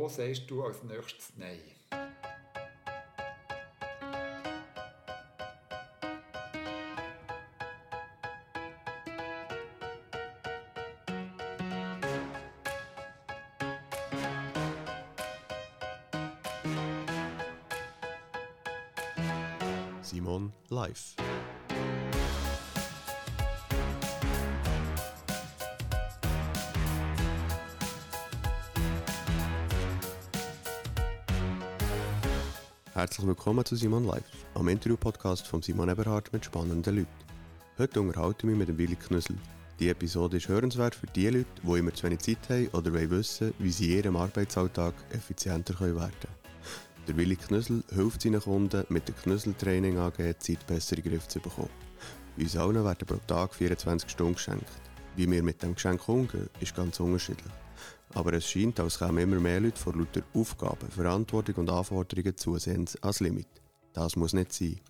Wo sagst du als nächstes Nein? Simon live. Herzlich willkommen zu Simon Live, am Interview-Podcast von Simon Eberhardt mit spannenden Leuten. Heute unterhalte ich mich mit dem Willi Knüssel. Die Episode ist hörenswert für die Leute, die immer zu wenig Zeit haben oder wollen wissen, wie sie ihrem Arbeitsalltag effizienter werden können. Der Willi Knüssel hilft seinen Kunden, mit dem Knüsseltraining AG die Zeit besser in den Griff zu bekommen. Uns allen werden pro Tag 24 Stunden geschenkt. Wie wir mit dem Geschenk umgehen, ist ganz unterschiedlich. Aber es scheint, als kämen immer mehr Leute vor lauter Aufgaben, Verantwortung und Anforderungen zusehends ans Limit. Das muss nicht sein.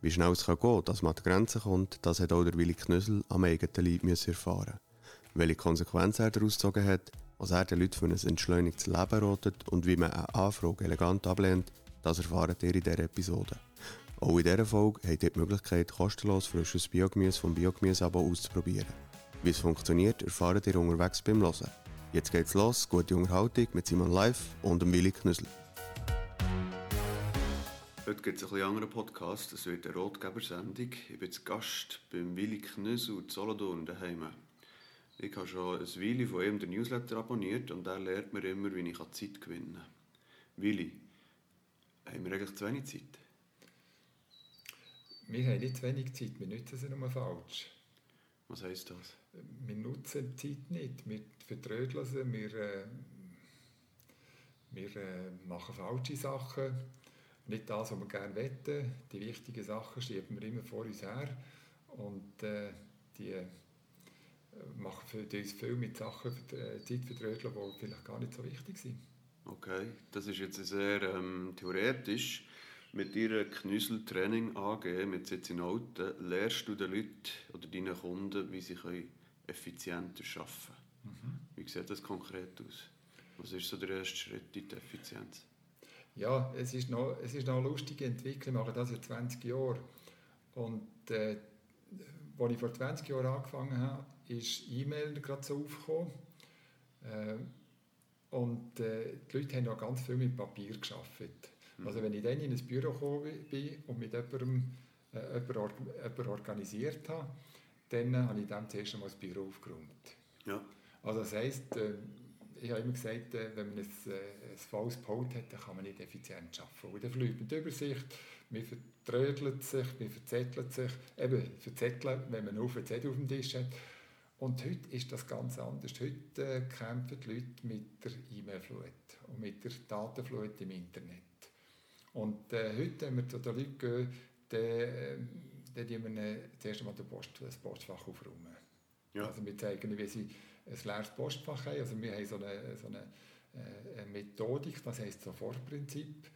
Wie schnell es kann gehen dass man an die Grenzen kommt, das hat auch der Willi Knüssel am eigenen Leib erfahren Welche Konsequenzen er daraus gezogen hat, was er den Leuten für ein entschleunigtes Leben rotet und wie man eine Anfrage elegant ablehnt, das erfahrt ihr in dieser Episode. Auch in dieser Folge habt ihr die Möglichkeit, kostenlos frisches Biogemüse vom Biogemüseabo auszuprobieren. Wie es funktioniert, erfahrt ihr unterwegs beim Hören. Jetzt geht's los, gute Unterhaltung mit Simon Live und dem Willi Knüssel. Heute gibt es ein bisschen anderen Podcast, es wird eine Rotgeber-Sendung. Ich bin Gast beim Willi Knüssel in Solothurn daheim. Ich habe schon ein Willi von ihm den Newsletter abonniert und er lehrt mir immer, wie ich Zeit gewinnen kann. Willi, haben wir eigentlich zu wenig Zeit? Wir haben nicht zu wenig Zeit, wir nutzen sie nur falsch. Was heisst das? Wir nutzen die Zeit nicht, wir vertrödeln sie, wir, äh, wir äh, machen falsche Sachen, nicht das, was wir gerne wetten. Die wichtigen Sachen schieben wir immer vor uns her und äh, die äh, machen für uns viel mit Sachen äh, Zeit vertrödeln, die vielleicht gar nicht so wichtig sind. Okay, das ist jetzt sehr ähm, theoretisch. Mit Ihrer Knüsseltraining AG, mit Sitz in Alten, lehrst du den Leuten oder deinen Kunden, wie sie effizienter arbeiten. Mhm. Wie sieht das konkret aus? Was ist so der erste Schritt in die Effizienz? Ja, es ist noch, es ist noch eine lustige Entwicklung. Ich mache das seit 20 Jahren. Und äh, als ich vor 20 Jahren angefangen habe, ist E-Mail gerade so aufgekommen. Äh, und äh, die Leute haben noch ganz viel mit Papier gearbeitet. Mhm. Also wenn ich dann in ein Büro gekommen bin und mit jemandem äh, jemanden, organisiert habe, dann habe ich dem zuerst einmal das Büro aufgeräumt. Ja. Also das heisst, äh, ich habe immer gesagt, äh, wenn man ein, äh, ein faules Pult hat, dann kann man nicht effizient arbeiten. Und dann verliert man die Übersicht, man vertrödelt sich, man verzettelt sich. Eben, verzetteln, wenn man nur Zettel auf dem Tisch hat. Und heute ist das ganz anders. Heute kämpfen die Leute mit der E-Mail-Flut und mit der Datenflut im Internet. Und äh, heute, wenn wir zu den Leuten gehen, dann, dann wir zuerst einmal Post, das Postfach aufräumen. Ja. Also wir zeigen, wie sie ein leeres Postfach haben. Also wir haben so eine, so eine, äh, eine Methodik, das heisst Sofortprinzip.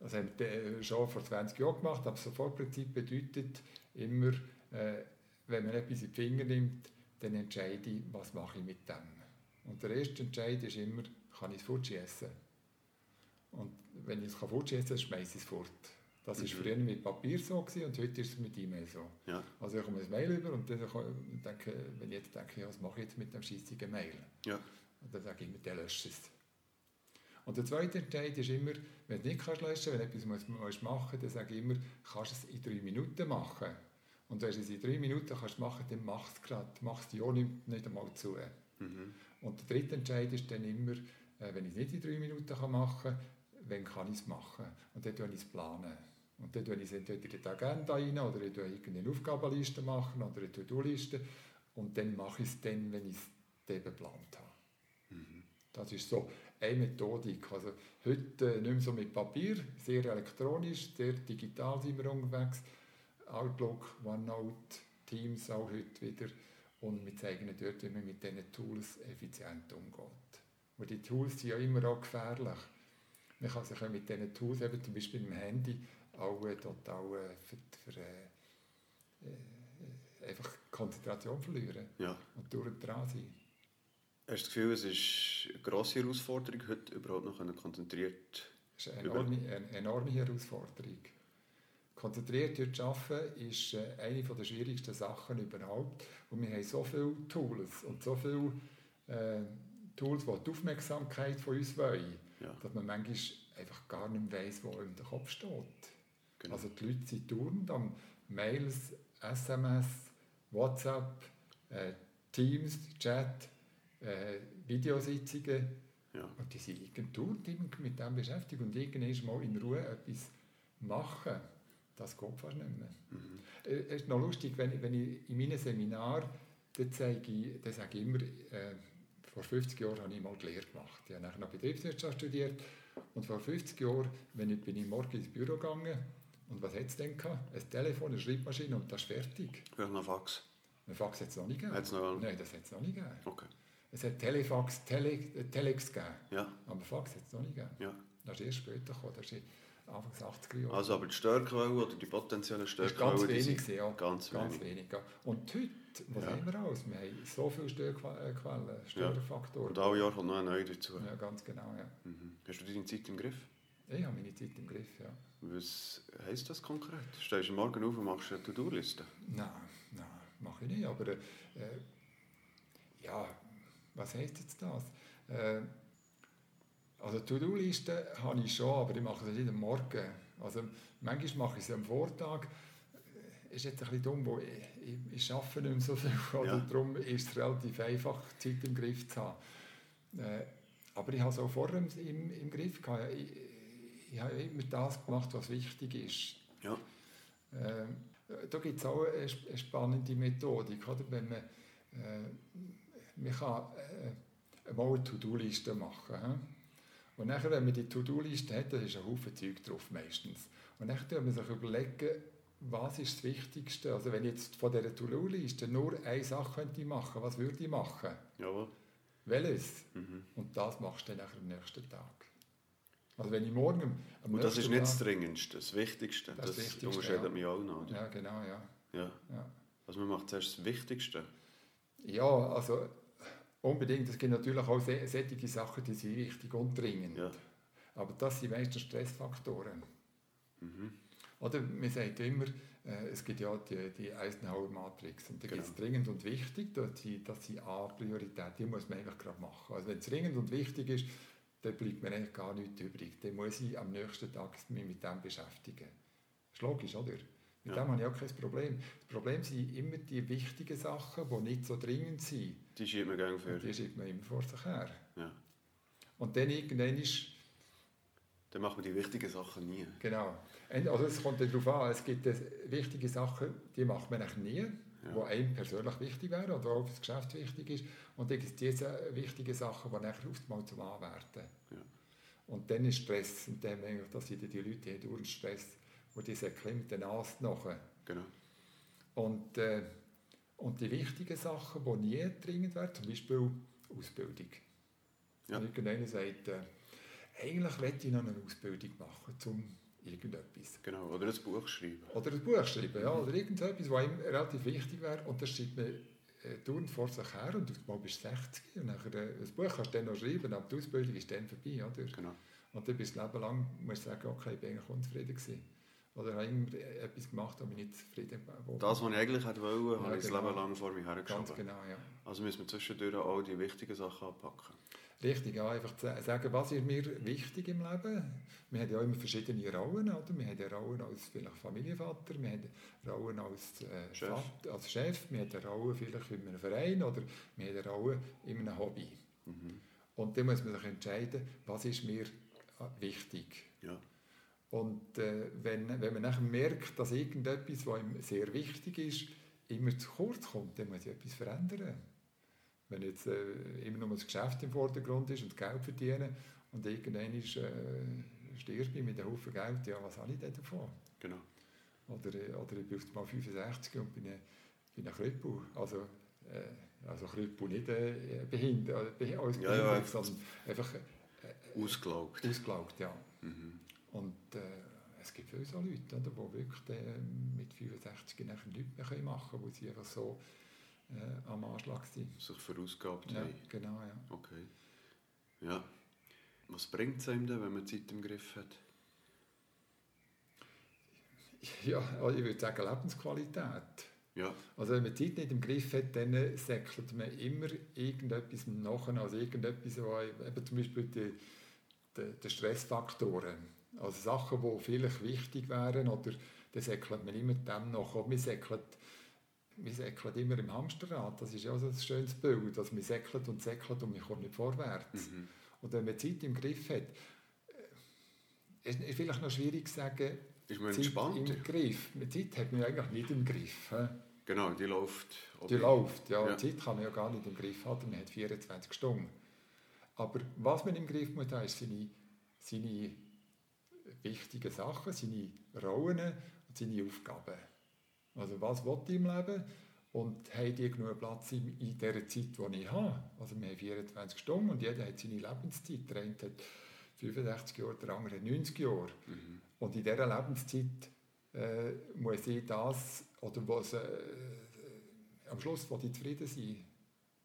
Das haben wir äh, schon vor 20 Jahren gemacht, aber Sofortprinzip bedeutet immer, äh, wenn man etwas in die Finger nimmt, dann entscheide ich, was mache ich mit dem. Und der erste Entscheid ist immer, kann ich es fortschießen? Und wenn ich es fortschießen kann, schmeiße ich es fort. Das war mhm. früher mit Papier so gewesen, und heute ist es mit E-Mail so. Ja. Also ich komme ein Mail über und dann denke, wenn ich jetzt denke, ja, was mache ich jetzt mit dem scheissigen Mail? Ja. Und dann sage ich immer, der löscht es. Und der zweite Entscheid ist immer, wenn du nicht kannst löschen kannst, wenn du etwas musst machen musst, dann sage ich immer, kannst du es in drei Minuten machen. Und wenn du es in drei Minuten kannst machen dann mach es gerade, mach es Jahr nicht, nicht einmal zu. Mhm. Und der dritte Entscheid ist dann immer, äh, wenn ich es nicht in drei Minuten machen kann, wann kann ich es machen? Und dann plane ich es planen. Und dann tue ich es entweder in die Agenda rein oder ich tue irgendeine Aufgabenliste machen oder eine To-Do-Liste. Und dann mache ich es dann, wenn ich es dann geplant habe. Mhm. Das ist so eine Methodik. Also heute äh, nicht mehr so mit Papier, sehr elektronisch, sehr digital sind wir unterwegs. Outlook, OneNote, Teams auch heute wieder. Und wir zeigen dort, wie man mit diesen Tools effizient umgeht. Und die Tools sind ja immer auch gefährlich. Man kann sich mit diesen Tools, eben zum Beispiel im Handy, auch äh, total für, für einfach Konzentration verlieren ja. und durch dran sein. Hast du das Gefühl, es ist eine grosse Herausforderung, heute überhaupt noch konzentriert Das ist eine enorme, eine enorme Herausforderung. Konzentriert zu arbeiten ist eine der schwierigsten Sachen überhaupt. Und wir haben so viele Tools und so viele äh, Tools, die die Aufmerksamkeit von uns wollen, Ja. dass man manchmal einfach gar nicht weiss, wo in der Kopf steht. Genau. Also die Leute sind dauernd am Mails, SMS, WhatsApp, äh, Teams, Chat, äh, Videositzungen. Ja. Und die sind immer mit dem beschäftigt. Und irgendwann mal in Ruhe etwas machen, das geht fast nicht mehr. Mhm. Äh, Es ist noch lustig, wenn, ich- wenn ich in meinem Seminar, dann, zeige ich, dann sage ich immer, äh, vor 50 Jahren habe ich mal die Lehre gemacht. Ich habe nachher noch Betriebswirtschaft studiert. Und vor 50 Jahren wenn ich, bin ich morgens ins Büro gegangen. Und was hat es denn gehabt? Ein Telefon, eine Schreibmaschine und das ist fertig. Vielleicht noch Fax. Ein Fax hat es noch nicht gegeben. Hat's noch- Nein, das hat es noch nicht gegeben. Okay. Es hat Telefax, Tele, äh, Telex gegeben. Ja. Aber Fax hat es noch nicht gegeben. ja. Das ist erst später gekommen. Das ist Anfang des 80er Jahre. Also aber die Störquelle oder die potenziellen ganz Störquellen, die wenig, sind ja. ganz wenig. wenig. ja. Und heute, was Ja. haben wir alles? Wir haben so viele Störquellen, Störfaktoren. Und alle Jahre kommt noch ein neuer dazu. Ja, ganz genau, ja. Mhm. Hast du deine Zeit im Griff? Ich habe meine Zeit im Griff, ja. Was heisst das konkret? Stehst du morgen auf und machst eine To-Do-Liste? Nein, nein, mache ich nicht. Aber äh, ja, was heisst jetzt das? Äh, also To-Do-Listen habe ich schon, aber ich mache sie nicht am Morgen. Also manchmal mache ich sie am Vortag. Ist jetzt ein bisschen dumm, weil ich, ich, ich arbeite nicht mehr so viel. Also Ja. Darum ist es relativ einfach, Zeit im Griff zu haben. Äh, aber ich habe es auch vorher im, im, im Griff gehabt. Ich, ich habe immer das gemacht, was wichtig ist. Ja. Ähm, da gibt es auch eine eine spannende Methodik. Oder? Wenn man, äh, man kann äh, mal eine To-Do-Liste machen. hä? Und nachher, wenn man die To-Do-Liste hat, dann ist ein Haufen Zeug drauf meistens. Und dann kann man sich überlegen, was ist das Wichtigste. Also wenn ich jetzt von dieser To-Do-Liste nur eine Sache könnte machen was würde ich machen? Jawohl. Welches? Mhm. Und das machst du dann nachher am nächsten Tag. Also wenn ich morgen Und das ist nicht das Dringendste, das Wichtigste. Das Das, Wichtigste, unterscheidet ja. mich auch noch. Oder? Ja, genau, ja. Ja. ja. Also man macht zuerst das Wichtigste. Ja, also unbedingt. Es gibt natürlich auch solche Sachen, die sind wichtig und dringend. Ja. Aber das sind meistens Stressfaktoren. Mhm. Oder man sagt immer, äh, es gibt ja die, die Eisenhower-Matrix. Und da gibt es Genau. dringend und wichtig, das sind, das sind A-Priorität, die muss man einfach gerade machen. Also wenn es dringend und wichtig ist, dann bleibt mir eigentlich gar nichts übrig. Dann muss ich am nächsten Tag mich mit dem beschäftigen. Das ist logisch, oder? Mit Ja. dem habe ich auch kein Problem. Das Problem sind immer die wichtigen Sachen, die nicht so dringend sind. Die schiebt man gerne für. die schiebt man immer vor sich her. Ja. Und dann irgendwann ist, Dann macht man die wichtigen Sachen nie. genau, also es kommt darauf an, es gibt äh, wichtige Sachen, die macht man eigentlich nie, Ja. die einem persönlich wichtig wären oder auch für das Geschäft wichtig ist. Und dann gibt es diese wichtigen Sachen, die nachher oftmals zum Anwerten. Ja. Und dann ist Stress, und dann ich, dass die Leute haben durch den Stress, wo die säckeln mit der Nase nachher. Genau. Und, äh, und die wichtigen Sachen, die nie dringend wären, zum Beispiel Ausbildung. Ja. Und irgendeiner sagt, äh, eigentlich möchte ich noch eine Ausbildung machen, zum irgendetwas. genau. Oder ein Buch schreiben. Oder ein Buch schreiben, ja, oder irgendetwas, was ihm relativ wichtig wäre. Und das schreibt man äh, vor sich her und einmal bist du 60 und nachher, äh, das Buch kannst du dann noch schreiben, aber die Ausbildung ist dann vorbei. Oder? Genau. Und dann bist du Leben lang, musst du sagen, okay, ich bin eigentlich unzufrieden gewesen. Oder habe immer etwas gemacht, aber nicht zufrieden war. Das, was ich eigentlich wollen, Ja, habe ich das genau. Leben lang vor mir hergeschoben. Ganz genau, ja. Also müssen wir zwischendurch auch die wichtigen Sachen anpacken. Richtig, ja, einfach zu sagen, was ist mir wichtig im Leben. Wir haben ja immer verschiedene Rollen, oder? Wir haben eine Rolle als vielleicht Familienvater, wir haben eine Rolle als, äh, Chef. Vater, als Chef, wir haben eine Rolle vielleicht in einem Verein oder wir haben eine Rolle in einem Hobby. Mhm. Und dann muss man sich entscheiden, was ist mir äh, wichtig. Ja. Und äh, wenn, wenn man nachher merkt, dass irgendetwas, was ihm sehr wichtig ist, immer zu kurz kommt, dann muss ich etwas verändern. Wenn jetzt äh, immer nur das Geschäft im Vordergrund ist und Geld verdienen und irgendwann ist, äh, stirbst du mit einem Haufen Geld, ja, was habe ich denn davon? Genau. Oder, äh, oder ich bin einmal 65 und bin ein, bin ein Krüppel. Also, äh, also Krüppel nicht äh, behindert, äh, als Ja, ja, sondern einfach äh, Ausgelaugt. ausgelaugt, ja. Mhm. Und äh, es gibt viele so Leute, oder, die wirklich äh, mit 65 nachher nichts mehr machen können, weil sie einfach so äh, am Anschlag waren. Sich verausgabt Ja, haben. genau, ja. Okay. Ja. Was bringt es einem denn, wenn man Zeit im Griff hat? Ja, also ich würde sagen Lebensqualität. Ja, Also wenn man Zeit nicht im Griff hat, dann säckelt man immer irgendetwas nachher, also irgendetwas, wo eben zum Beispiel die, die, die Stressfaktoren, also Sachen, die vielleicht wichtig wären, oder dann säckelt man immer dem nach. Man säckelt, man säckelt immer im Hamsterrad, das ist ja auch so ein schönes Bild, dass man säckelt und säckelt und man kommt nicht vorwärts. mhm. Und wenn man Zeit im Griff hat, äh, ist ist vielleicht noch schwierig zu sagen, ist man Zeit entspannt? im Griff. Die Zeit hat man eigentlich nicht im Griff. Genau, die läuft. Die läuft, ja. Ja. Die Zeit kann man ja gar nicht im Griff haben, man hat 24 Stunden. Aber was man im Griff muss haben, ist seine, seine wichtigen Sachen, seine Rollen und seine Aufgaben. Also was will ich im Leben und haben die genug Platz in, in der Zeit, die ich habe. Also wir haben 24 Stunden und jeder hat seine Lebenszeit. Der eine hat 65 Jahre, der andere hat 90 Jahre. Mhm. Und in dieser Lebenszeit äh, muss ich das, oder was, äh, am Schluss will ich zufrieden sein.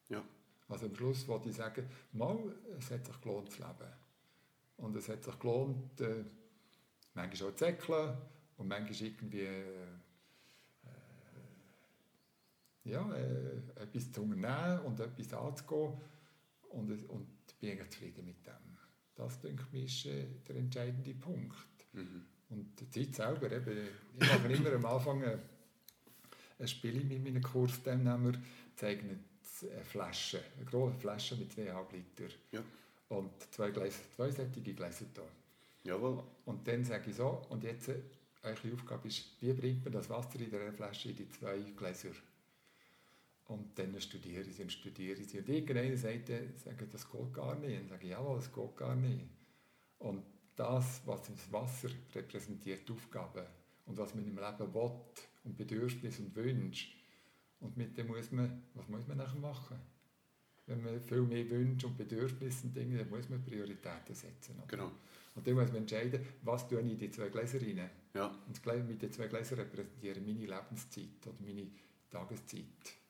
Ja. Also am Schluss will ich sagen, mal, es hat sich gelohnt zu leben. Und es hat sich gelohnt, äh, manchmal auch zu säckeln und manchmal irgendwie äh, ja, äh, etwas zu unternehmen und etwas anzugehen. Und, und ich bin eigentlich zufrieden mit dem. Das, denke ich, ist äh, der entscheidende Punkt. Mhm. Und die Zeit selber, eben, ich mache immer am Anfang ein, ein Spiel mit meinen Kursteilnehmern, zeigen eine Flasche, eine große Flasche mit 2,5 Liter. Ja. Und zwei, Gläser, zwei Gläser da. Jawohl. Und dann sage ich so, und jetzt äh, eure Aufgabe ist, wie bringt man das Wasser in dieser Flasche in die zwei Gläser? Und dann studiere ich sie und studiere ich sie. Und irgendeiner sagt, äh, sagt, das geht gar nicht. Und sage jawohl, das geht gar nicht. Und das, was das Wasser repräsentiert, die Aufgaben und was man im Leben will und Bedürfnisse und Wünsche. Und mit dem muss man, was muss man nachher machen? Wenn man viel mehr Wünsche und Bedürfnisse und Dinge, dann muss man Prioritäten setzen. oder? Genau. Und dann muss man entscheiden, was tue ich in die zwei Gläser rein. Ja. Und mit den zwei Gläsern repräsentieren meine Lebenszeit oder meine Tageszeit.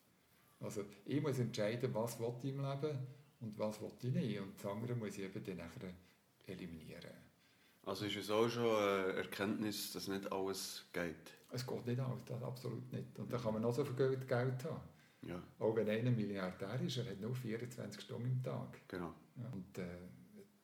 Also ich muss entscheiden, was will ich im Leben und was will ich nicht. Und das andere muss ich eben dann nachher eliminieren. Also ist es auch schon eine Erkenntnis, dass nicht alles geht. Es geht nicht alles, das absolut nicht. Und da kann man noch so viel Geld, Geld haben. Ja, Auch wenn einer Milliardär ist, er hat nur 24 Stunden im Tag. genau. Ja. Und äh,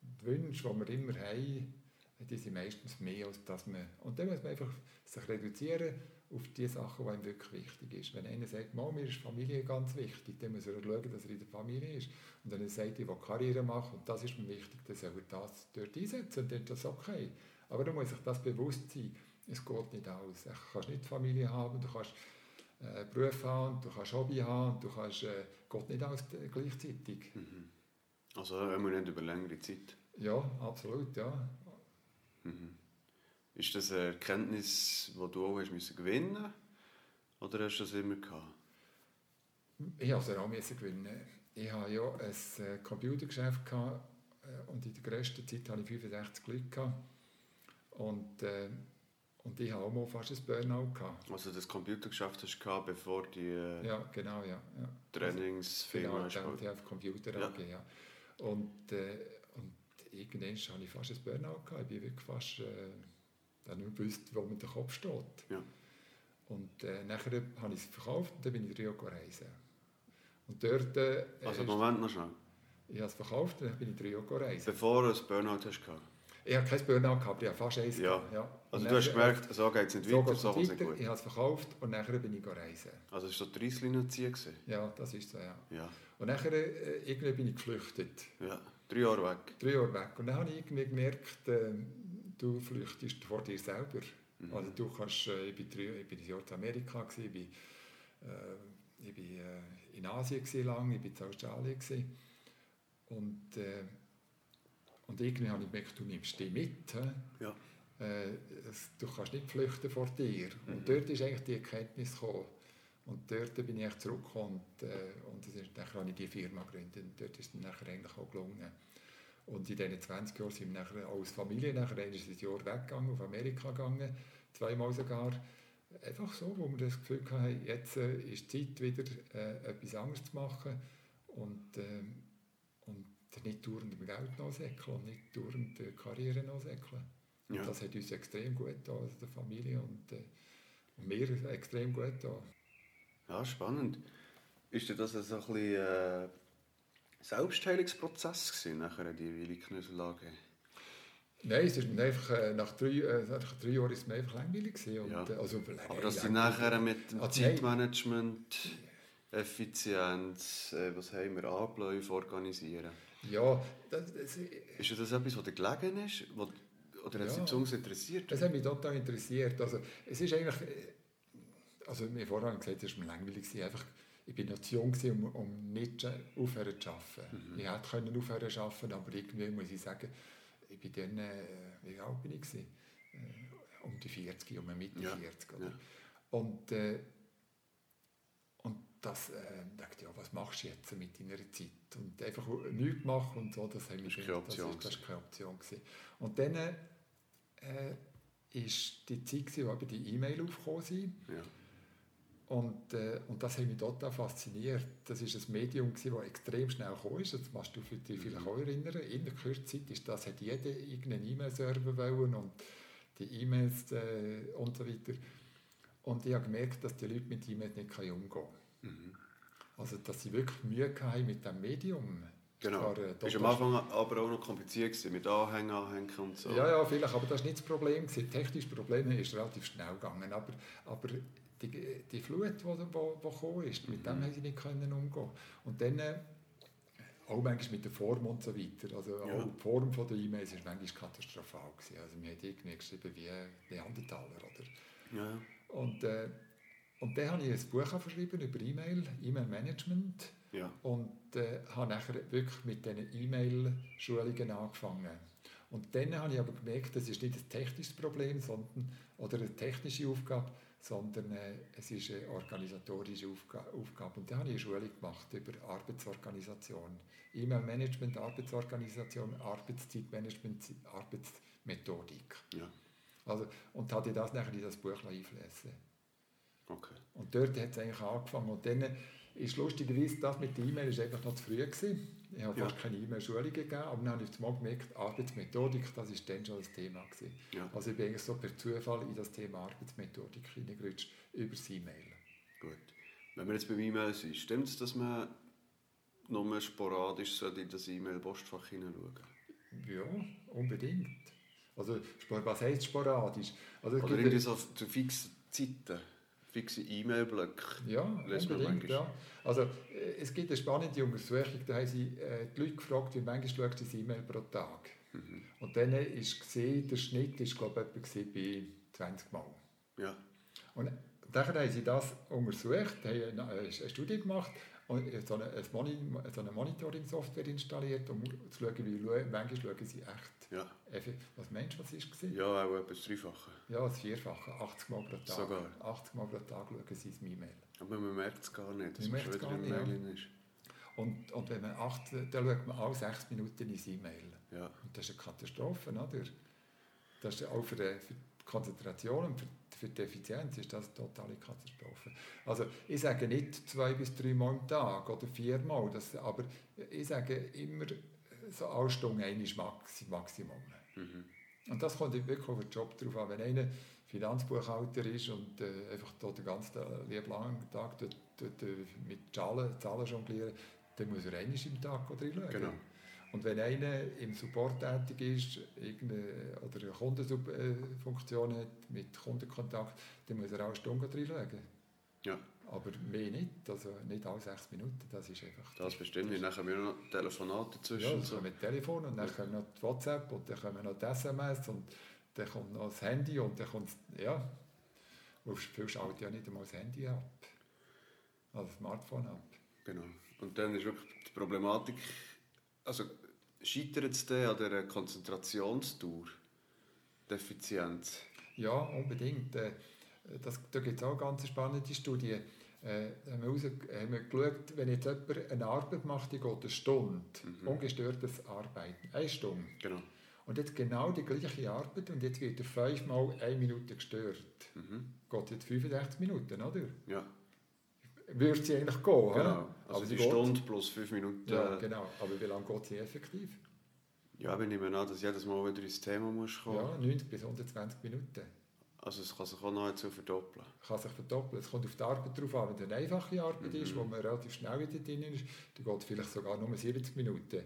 die Wünsche, die wir immer haben, die sind meistens mehr als das man... Und dann muss man einfach sich reduzieren auf die Sachen, die einem wirklich wichtig ist. Wenn einer sagt, «Mama, mir ist Familie ganz wichtig», dann muss er schauen, dass er in der Familie ist. Und wenn er sagt, «Ich will Karriere machen und das ist mir wichtig», dann soll er das dort einsetzen und dann ist das okay. Aber dann muss sich das bewusst sein. Es geht nicht alles. Du kannst nicht Familie haben, du kannst äh, Beruf haben, du kannst Hobby haben, du kannst... Äh, geht nicht alles gleichzeitig. Mhm. Also immer nicht über längere Zeit. Ja, absolut, ja. Mhm. Ist das eine Erkenntnis, die du auch hast müssen gewinnen Oder hast du das immer gehabt? Ich musste es auch müssen gewinnen. Ich hatte ja ein äh, Computergeschäft gehabt, äh, und in der grössten Zeit hatte ich 65 Leute. Und, äh, und ich hatte auch mal fast ein Burnout. Gehabt. Also das Computergeschäft hast du gehabt, bevor die äh, Ja, genau, ja. ja. Trainingsfirma Genau, hast der gehabt. auf Computer Ja. AG, ja. Und, äh, und irgendwann hatte ich fast ein Burnout. Gehabt. Ich bin wirklich fast... Äh, dann nicht mehr gewusst, wo mir der Kopf steht. Ja. Und äh, nachher habe ich es verkauft und dann bin ich Rio reisen. Und dort... Äh, Also Moment noch schnell. Ich habe es verkauft und dann bin ich Rio reisen. Bevor du ein Burnout hast gehabt. Ich habe kein Burnout gehabt, ich habe fast eins Ja. gehabt. Ja. Also Und du hast gemerkt, so geht es nicht weiter, so kommt es nicht gut. Ich habe es verkauft und nachher bin ich reisen. Also es war so die Reisslinie ziehen. gewesen? Ja, das ist so, ja. Ja. Und nachher äh, irgendwie bin ich geflüchtet. ja. Drei Jahre weg. Drei Jahre weg. Und dann habe ich irgendwie gemerkt, äh, du flüchtest vor dir selber. Mhm. Also du kannst, äh, ich bin, drei, ich bin in Amerika, gewesen, ich bin, äh, ich bin äh, in Asien lang, ich bin in Australien. Gewesen. Und, äh, und irgendwie habe ich gemerkt, du nimmst die mit. hä? Ja. Äh, du kannst nicht flüchten vor dir. Mhm. Und dort ist eigentlich die Erkenntnis gekommen. Und dort bin ich zurückgekommen und, äh, und das ist, habe ich die Firma gegründet. Und dort ist es nachher eigentlich auch gelungen. Und in diesen 20 Jahren sind wir nachher als Familie, nachher ein Jahr weggegangen, auf Amerika gegangen, zweimal sogar. einfach so, wo wir das Gefühl hatten, jetzt äh, ist Zeit wieder äh, etwas anderes zu machen und, äh, und nicht dauernd im Geld nachsäckeln und nicht dauernd die Karriere nachsäckeln. Ja. Das hat uns extrem gut getan, also der Familie und, äh, und mir extrem gut getan. Ja, spannend. Ist das so ein bisschen äh, Selbstheilungsprozess gewesen, nachher die Willi-Knüssel-Lage? Nein, es ist einfach, äh, nach, drei, äh, nach drei Jahren ist es mir einfach langweilig gewesen. Ja. Äh, also, Aber dass Sie nachher mit dem also, Zeitmanagement, Effizienz, was haben wir, Abläufe organisieren? Ja, das, das, ist das etwas, was dir gelegen ist? Wo, oder hat ja, Sie besonders interessiert? Das hat mich total interessiert. Also, es ist eigentlich, also mir vorher gesagt, es war mir langweilig gewesen, einfach ich war noch zu jung, um, um nicht aufhören zu arbeiten. Mhm. Ich hätte können aufhören zu arbeiten, aber irgendwie muss ich sagen, ich bin dann, äh, wie alt bin ich? Äh, um die 40, um Mitte ja. 40. Oder? Ja. Und, äh, und das, äh, dachte ja, was machst du jetzt mit deiner Zeit? Und einfach nichts machen und so, das, haben das, keine Option. das, das keine Option. Gewesen. Und dann äh, ist die Zeit, wo die E-Mail aufgekommen sind. Ja. Und, äh, und das hat mich total fasziniert. Das war ein Medium, das extrem schnell gekommen ist. Das machst du dich vielleicht auch erinnern. In der Kurzzeit ist das, hat jeder irgendeinen E-Mail-Server wollen und die E-Mails äh, und so weiter. Und ich habe gemerkt, dass die Leute mit E-Mails nicht umgehen können. Mhm. Also, dass sie wirklich Mühe hatten mit dem Medium. Genau. Das war am Anfang aber auch noch kompliziert gewesen, mit Anhängen, Anhängen und so. Ja, ja, vielleicht, aber das war nicht das Problem. Das technische Problem ist relativ schnell gegangen. Aber, aber die, die Flut, die, die, gekommen ist, mit dem mhm. haben sie nicht können umgehen. Und dann äh, auch manchmal mit der Form und so weiter. Also ja. auch die Form der E-Mails war manchmal katastrophal. Gewesen. Also wir haben irgendwie geschrieben wie Neandertaler. Oder? Ja. Und, äh, und dann habe ich ein Buch geschrieben über E-Mail, E-Mail-Management. Ja. Und äh, habe nachher wirklich mit diesen E-Mail-Schulungen angefangen. Und dann habe ich aber gemerkt, das ist nicht ein technisches Problem sondern, oder eine technische Aufgabe, sondern äh, es ist eine organisatorische Aufga Aufgabe. Und da habe ich eine Schulung gemacht über Arbeitsorganisation. E-Mail-Management, Arbeitsorganisation, Arbeitszeitmanagement, Arbeitsmethodik. Ja. Also, und habe das nachher in das Buch einfließen. Okay. Und dort hat es eigentlich angefangen. Und dann ist lustigerweise, das mit der E-Mail ist einfach noch zu früh gewesen. Ich habe ja. fast keine E-Mail-Schulung gegeben, aber dann habe ich mal gemerkt, Arbeitsmethodik, das war dann schon das Thema. Gewesen. Ja. Also ich bin eigentlich so per Zufall in das Thema Arbeitsmethodik hineingerutscht, über das E-Mail. Gut. Wenn wir jetzt beim E-Mail sind, stimmt es, dass man nur sporadisch in das E-Mail-Postfach hineinschauen Ja, unbedingt. Also, was heisst sporadisch? Also, Oder irgendwie so zu fixen Zeiten? Fixe E-Mail-Blöcke. Ja, unbedingt, ja. Also, äh, es gibt eine spannende Untersuchung, da haben sie äh, die Leute gefragt, wie manchmal schaust du E-Mail pro Tag. Mhm. Und dann ist gesehen, der Schnitt ist glaube ich bei 20 Mal. Ja. Und dann haben sie das untersucht, haben eine Studie gemacht und so eine, so eine Monitoring-Software installiert, um zu schauen, wie manchmal schauen sie echt ja. Was meinst du, was war? Ja, auch etwas Dreifache. Ja, das Vierfache. 80 Mal pro Tag. Sogar. 80 Mal pro Tag schauen sie ins E-Mail. Aber man merkt es gar nicht, dass man, man schon wieder im Mail ist. Und, und wenn man acht, dann schaut man alle sechs Minuten ins E-Mail. Ja. Und das ist eine Katastrophe, oder? Das ist auch für die, für die Konzentration und für, für, die Effizienz ist das eine totale Katastrophe. Also ich sage nicht zwei bis drei Mal am Tag oder viermal, das, aber ich sage immer so eine Stunde ist Maximum. Mhm. Und das kommt wirklich auf den Job drauf an. Wenn einer Finanzbuchhalter ist und äh, einfach den ganzen lieben langen Tag dort, dort, äh, mit Zahlen, Zahlen jonglieren, dann muss er einmal im Tag drin schauen. Genau. Und wenn einer im Support tätig ist oder eine Kundenfunktion hat mit Kundenkontakt, dann muss er auch eine Stunde drin schauen. Ja. Aber mehr nicht, also nicht alle sechs Minuten, das ist einfach... Das bestimmt nicht, dann haben wir noch Telefonate dazwischen. Ja, dann so. kommen Telefon und dann ja. kommen noch die WhatsApp und dann kommen noch die SMS und dann kommt noch das Handy und dann kommt, ja, viel schaut ja nicht einmal das Handy ab, also das Smartphone ab. Genau, und dann ist wirklich die Problematik, also scheitert es dann an der Konzentrationstour, die Effizienz? Ja, unbedingt. Äh, das, da gibt es auch eine ganz spannende Studie. Äh, haben, wir raus, haben wir geschaut, wenn jetzt jemand eine Arbeit macht, die geht eine Stunde, mhm. ungestörtes Arbeiten, eine Stunde. Genau. Und jetzt genau die gleiche Arbeit und jetzt wird er fünfmal eine Minute gestört. Mhm. Geht jetzt 65 Minuten, oder? Ja, Würde sie eigentlich gehen, genau. Also die Stunde plus fünf Minuten. Ja, äh, genau. Aber wie lange geht sie effektiv? Ja, wir nehmen an, dass jedes Mal wieder ins Thema muss kommen. Ja, 90 bis 120 Minuten. Also es kann sich auch noch dazu verdoppeln. kann sich verdoppeln. Es kommt auf die Arbeit drauf an. Wenn es eine einfache Arbeit ist, Mhm. wo man relativ schnell wieder drin ist, dann geht vielleicht sogar nur 70 Minuten.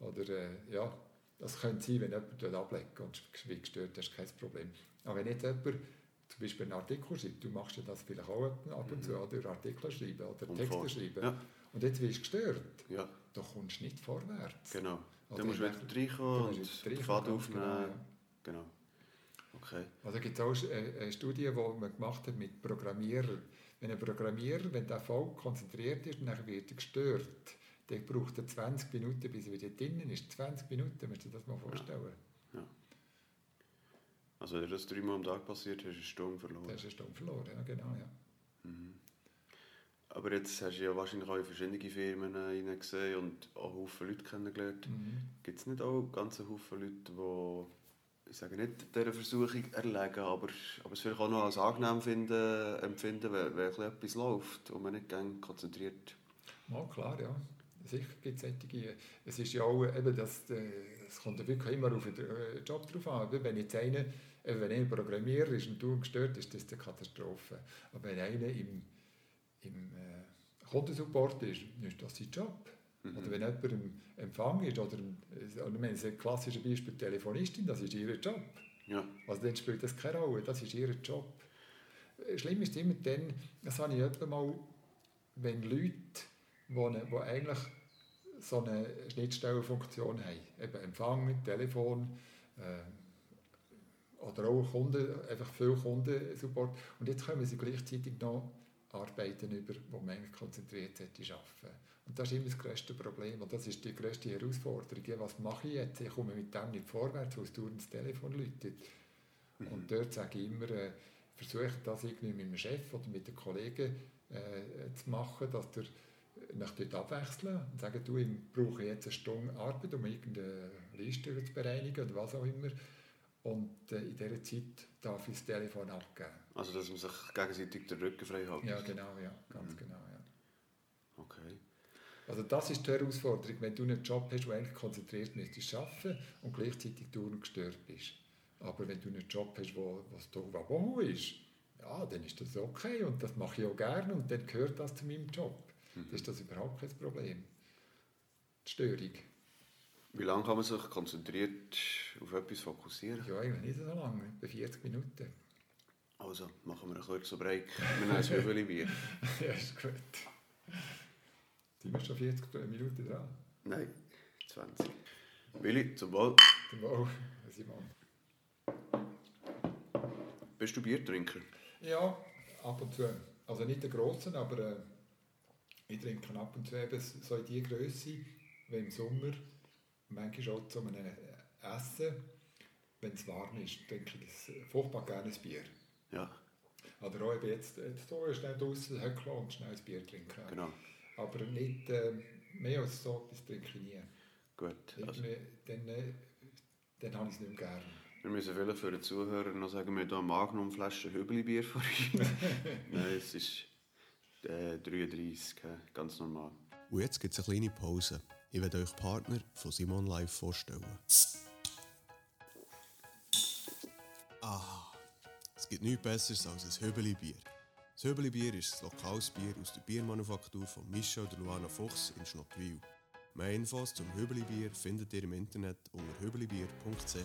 Oder äh, ja, das könnte sein, wenn jemand ablegt und wie gestört, das ist kein Problem. Aber wenn jetzt jemand zum Beispiel einen Artikel schreibt, du machst ja das vielleicht auch ab und zu, oder Artikel schreiben oder Und Texte vor- schreiben. Ja, Und jetzt wirst du gestört, ja, da kommst du nicht vorwärts. genau. Oder Dann musst du wieder reinkommen und den Faden aufnehmen. genau, ja. Genau. Okay. Also gibt es auch eine Studie, die man gemacht hat mit Programmierern. Wenn ein Programmierer, wenn der voll konzentriert ist und dann wird er gestört, dann braucht er 20 Minuten, bis er wieder drinnen ist. 20 Minuten, musst du dir das mal vorstellen. Also wenn das dreimal am Tag passiert, hast du eine Stunde verloren. Da ist eine Stunde verloren, ja, genau. Ja. Mhm. Aber jetzt hast du ja wahrscheinlich auch in verschiedene Firmen hineingesehen und auch Haufen Leute kennengelernt. Mhm. Gibt es nicht auch ganze Haufen Leute, die, ich sage nicht dieser Versuchung erlegen, aber, aber es vielleicht auch noch als angenehm finden, empfinden, wenn, wenn etwas läuft und man nicht gerne konzentriert. Mal klar, ja. Sicher gibt es solche. Es ist ja auch, eben, das, äh, es kommt ja wirklich immer auf den äh, Job drauf an. Wenn jetzt einer, wenn einer Programmierer ist und du gestört ist, das eine Katastrophe. Aber wenn einer im, im äh, Kundensupport ist, ist das sein Job. Mhm. Oder wenn jemand im Empfang ist, oder, oder wir haben ein klassisches Beispiel Telefonistin, das ist ihr Job. Ja, Also dann spielt das keine Rolle, das ist ihr Job. Schlimm ist immer dann, das habe ich etwa mal, wenn Leute, die, die eigentlich so eine Schnittstellenfunktion haben, eben Empfang, Telefon, äh, oder auch Kunden, einfach viel Kundensupport, und jetzt können sie gleichzeitig noch Arbeiten über, wo man eigentlich konzentriert hätte arbeiten. Und das ist immer das grösste Problem und das ist die grösste Herausforderung. Ja, was mache ich jetzt? Ich komme mit dem nicht vorwärts, weil es dauernd das Telefon läutet. Und dort sage ich immer, äh, versuche das irgendwie mit dem Chef oder mit den Kollegen äh, zu machen, dass der nach dort abwechseln und sagen, du, ich brauche jetzt eine Stunde Arbeit, um irgendeine Liste zu bereinigen oder was auch immer. Und äh, in dieser Zeit darf ich das Telefon abgeben. also dass man sich gegenseitig den Rücken frei hält. Ja, genau, ja, ganz Mhm. genau. Also das ist die Herausforderung, wenn du einen Job hast, wo eigentlich konzentriert müsstest arbeiten und gleichzeitig gestört bist. Aber wenn du einen Job hast, wo was wo ist, ja, dann ist das okay und das mache ich auch gerne und dann gehört das zu meinem Job. Mhm. Dann ist das überhaupt kein Problem. Die Störung. Wie lange kann man sich konzentriert auf etwas fokussieren? Ja, eigentlich nicht so lange, bei 40 Minuten. Also machen wir einen kurzen Break. Wir nehmen ein Bier. ja, ist gut. Sind wir schon 40 Minuten dran? Nein, 20. Willi, zum Wohl. Zum Wohl, Simon. Bist du Biertrinker? Ja, ab und zu. Also nicht der grossen, aber äh, ich trinke ab und zu eben so in die Größe, wie im Sommer, manchmal auch zu einem Essen, wenn es warm ist, trinke ich ein furchtbar gerne ein Bier. Ja, Oder auch jetzt, jetzt hier schnell draußen höckeln und schnell ein Bier trinken. genau. Aber nicht äh, mehr als so etwas trinke ich nie. Gut. Also, Irgendwie, dann, äh, dann habe ich es nicht mehr gerne. wir müssen vielleicht für den Zuhörer noch sagen, wir haben hier eine Magnumflasche Hübeli-Bier vor uns. Nein, es ist äh, 33, hä? ganz normal. Und jetzt gibt es eine kleine Pause. Ich werde euch Partner von Simon Live vorstellen. Ah, es gibt nichts Besseres als ein Höbeli-Bier. Das Höbeli-Bier ist ein lokales Bier aus der Biermanufaktur von Michel und Luana Fuchs in Schnottwil. Mehr Infos zum Höbeli-Bier findet ihr im Internet unter höbelibier.ch.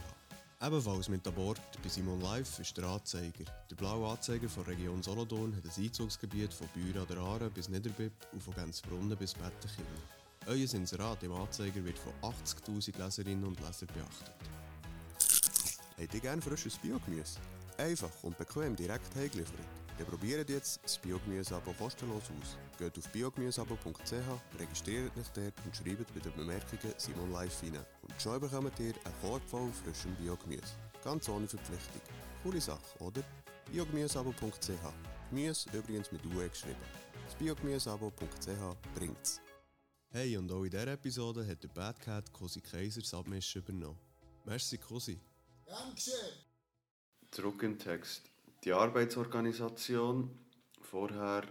Ebenfalls mit an Bord bei Simon Live ist der Anzeiger. Der blaue Anzeiger von Region Solothurn hat ein Einzugsgebiet von Büren an der Aare bis Niederbipp und von Gänzbrunnen bis Bettenkirchen. Euer Inserat im Anzeiger wird von 80'000 Leserinnen und Lesern beachtet. Habt ihr gerne frisches Biogemüse? Einfach und bequem direkt heimgeliefert? Dann probiert jetzt das Biogemüse-Abo kostenlos aus. Geht auf biogemüseabo.ch, registriert euch dort und schreibt bei den Bemerkungen Simon Live rein. Und schon bekommt ihr einen Korb voll frischem Biogemüse. Ganz ohne Verpflichtung. Coole Sache, oder? biogemüseabo.ch Gemüse übrigens mit UE geschrieben. Das biogemüseabo.ch bringt's. Hey, und auch in dieser Episode hat der Bad Cat Cosi Kaiser Submission übernommen. Merci, Cosi. Geschehen. Zurück im Text. Die Arbeitsorganisation, vorher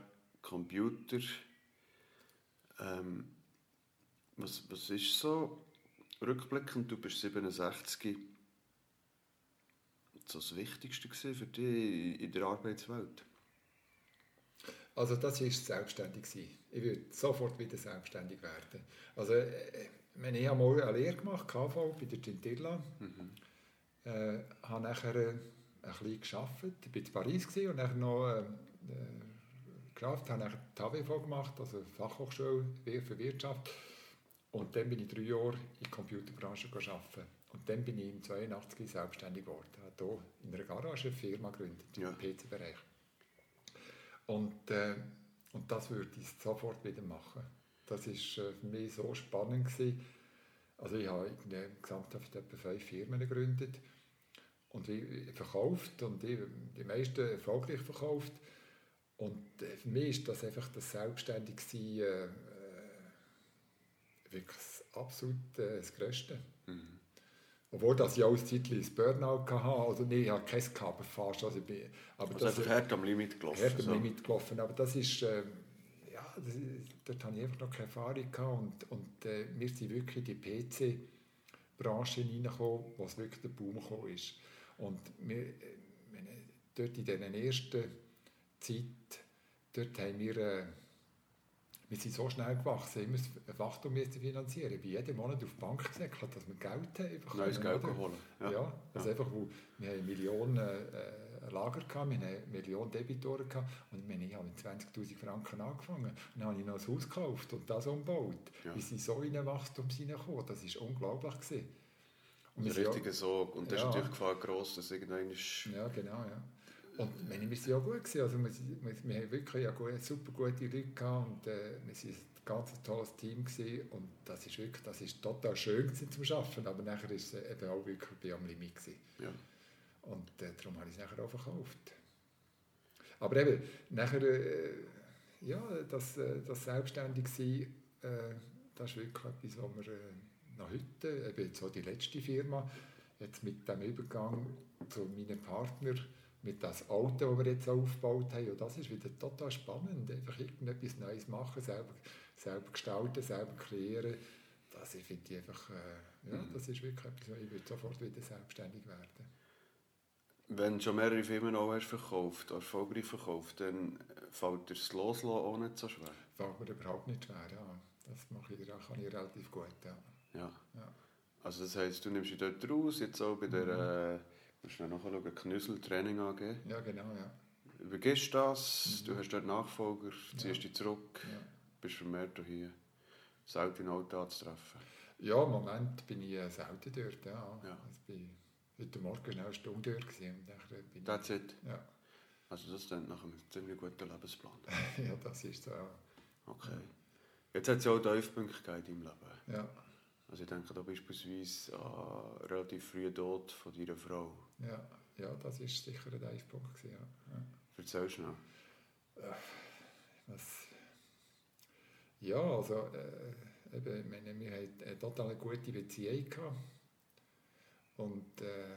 Computer. Ähm, was, was ist so rückblickend? Du bist 67. So das Wichtigste für dich in der Arbeitswelt? Also das war selbstständig. Ich würde sofort wieder selbstständig werden. Also äh, ich habe mal eine Lehre gemacht, KV, bei der Gentilla. Äh, habe nachher äh, ein bisschen gearbeitet. Ich war in Paris und nachher noch äh, äh, gearbeitet, habe nachher die HWV gemacht, also Fachhochschule für Wirtschaft. Und dann bin ich drei Jahre in der Computerbranche gearbeitet. Und dann bin ich im 82 selbstständig geworden. Ich habe hier in einer Garage eine Firma gegründet, Ja. im PC-Bereich. Und, äh, und das würde ich sofort wieder machen. Das war äh, für mich so spannend. Gewesen. Also ich habe in der Gesamthaft etwa fünf Firmen gegründet und ich verkauft und ich, die meisten erfolgreich verkauft. Und äh, für mich ist das einfach das Selbstständigsein äh, äh, wirklich das absolut äh, das Größte. Obwohl das ich auch ein Zeitchen ein Burnout hatte. Also nee, ich hatte keins, aber fast. Also ich bin, aber Also einfach hart am Limit gelaufen. Hart am so. Limit gelaufen. Aber das ist, ähm, ja, das, dort hatte ich einfach noch keine Erfahrung gehabt. Und, und äh, wir sind wirklich in die PC-Branche hineingekommen, wo es wirklich der Boom gekommen ist. Und wir, äh, dort in dieser ersten Zeit, dort haben wir, äh, wir sind so schnell gewachsen, immer das Wachstum finanzieren. Ich bin jeden Monat auf die Bank gesäckelt, dass wir Geld haben. einfach Neues Geld holen. Ja, Ja. also einfach, wo wir haben Millionen äh, Lager gehabt, wir haben Millionen Debitoren gehabt und ich, meine, ich habe mit 20'000 Franken angefangen und dann habe ich noch ein Haus gekauft und das umgebaut. Ja. Wir sind so in ein Wachstum hineingekommen, das war unglaublich. Gewesen. Sind richtige Sog. Und das Ja. ist natürlich die Gefahr gross, dass irgendwann ist... ja, genau, ja. Und ich meine, wir waren ja gut. Gewesen. Also wir, wir, wir haben wirklich ja gut, super gute Leute gehabt und äh, wir waren ein ganz tolles Team. Gewesen. Und das ist wirklich, das ist total schön gewesen zum Arbeiten, aber nachher war es eben auch wirklich bei am Limit. Gewesen. Ja. Und äh, darum habe ich es nachher auch verkauft. Aber eben, nachher, äh, ja, das, äh, das Selbstständigsein, äh, das ist wirklich etwas, was wir äh, noch heute, eben jetzt auch die letzte Firma, jetzt mit dem Übergang zu meinem Partner, mit das Auto, das wir jetzt aufgebaut haben, und das ist wieder total spannend, einfach irgendetwas Neues machen, selber, selber gestalten, selber kreieren, das ich finde ich einfach, äh, ja, das ist wirklich etwas, ich würde sofort wieder selbstständig werden. Wenn du schon mehrere Firmen auch hast verkauft, erfolgreich verkauft, dann fällt dir das Loslassen auch nicht so schwer. Fällt mir überhaupt nicht schwer, ja. Das mache ich, kann ich relativ gut, ja. Ja. Ja. Also das heisst, du nimmst dich dort raus, jetzt auch bei der, äh, musst schnell nachschauen, Knüssel-Training AG. Ja, genau, ja. Übergibst das, du hast dort Nachfolger, ziehst dich zurück, Ja, bist vermehrt hier, selten Auto anzutreffen. ja im Moment bin ich äh, selten dort, ja. Ja. Also bin heute Morgen eine Stunde dort gewesen und nachher bin That's it. ich, ja. Also das klingt nach einem ziemlich guten Lebensplan. ja, das ist so, ja. Okay. Jetzt hat es ja auch Tiefpunkte in deinem Leben. ja. Also ich denke da beispielsweise an relativ frühen Tod von deiner Frau. Ja, ja, das ist sicher ein Tiefpunkt gewesen, ja. ja. Erzähl schnell. Was, ja, also, äh, eben, ich meine, wir hatten eine total gute Beziehung gehabt. Und äh,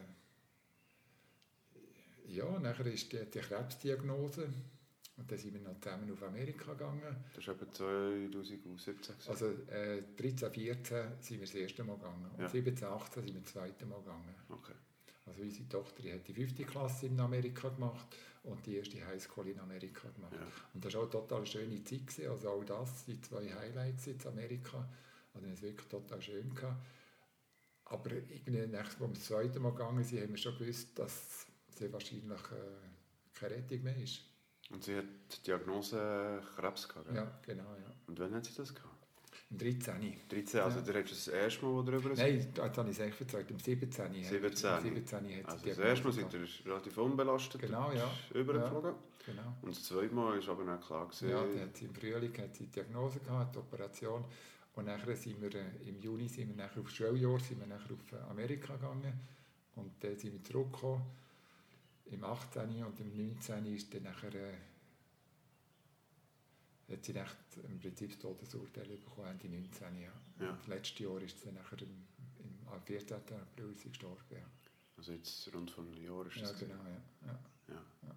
ja, nachher ist die, die Krebsdiagnose. Und dann sind wir noch zusammen auf Amerika gegangen. Das war etwa 2017. gewesen. Also äh, 13, 14 sind wir das erste Mal gegangen. Und Ja. 17, 18 sind wir das zweite Mal gegangen. Okay. Also unsere Tochter die hat die fünfte Klasse in Amerika gemacht und die erste Highschool in Amerika gemacht. Ja. Und das war auch eine total schöne Zeit. Gewesen. Also auch das, die zwei Highlights in Amerika. Also es wirklich total schön gehabt. Aber irgendwie, als wir das zweite Mal gegangen sind, haben wir schon gewusst, dass sie wahrscheinlich äh, keine Rettung mehr ist. Und sie hat die Diagnose Krebs gehabt, gell? Ja, genau, ja. Und wann hat sie das gehabt? Im 13. 13, also Ja. du das erste Mal, wo darüber Nein, jetzt habe ich es echt erzählt, im 17. Im 17. 17. hat Also das erste Mal seid ihr relativ unbelastet Genau, ja. übergeflogen. Genau. Und das zweite Mal ist aber dann klar gewesen, Ja, hat sie im Frühling hat sie die Diagnose gehabt, die Operation. Und nachher sind wir, äh, im Juni sind wir nachher auf Schuljahr sind wir nachher auf äh, Amerika gegangen. Und dann sind wir zurückgekommen. Im 18. und im 19. ist dann nachher, äh, hat sie echt im Prinzip das Todesurteil bekommen, Ende 19. Ja. Ja. Und letztes Jahr ist sie nachher im, im am 14. April ist sie gestorben. Ja, Also jetzt rund vor einem Jahr ist ja das. genau. Ja, ja. Ja.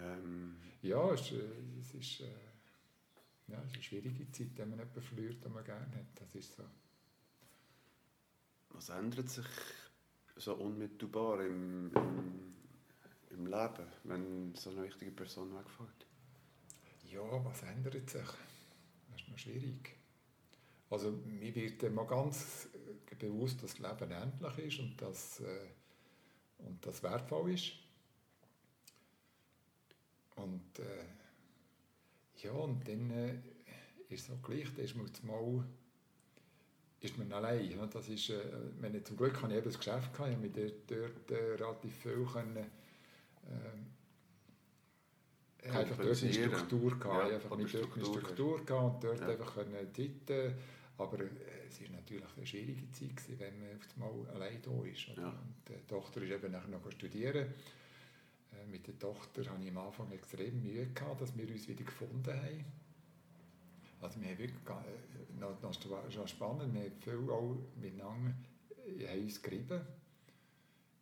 Ähm, ja es, ist, äh, es, ist, äh, ja, es ist eine schwierige Zeit, wenn man jemanden verliert, den man gerne hat. Das ist so. was ändert sich so unmittelbar im, im, im Leben, wenn so eine wichtige Person wegfällt? Ja, was ändert sich? Das ist noch schwierig. Also mir wird immer ganz äh, bewusst, dass das Leben endlich ist und dass, äh, und das wertvoll ist. Und äh, ja, und dann äh, ist es auch gleich, da ist man mal ist man allein. Das ist, äh, wenn ich, zum Glück hatte ich eben ein Geschäft, gehabt, ich konnte dort, äh, relativ viel können, hatte einfach dort eine. Struktur gehabt, Ja, einfach mit dort eine Struktur. Gehabt und dort Ja. einfach können Zeiten, aber äh, es war natürlich eine schwierige Zeit, gewesen, wenn man auf einmal allein da ist. Ja. Und die Tochter ist eben nachher noch studieren. Äh, Mit der Tochter hatte ich am Anfang extrem Mühe, gehabt, dass wir uns wieder gefunden haben. Also wir haben wirklich, äh, noch, noch schon spannend, wir haben viel auch miteinander äh, haben uns gerieben.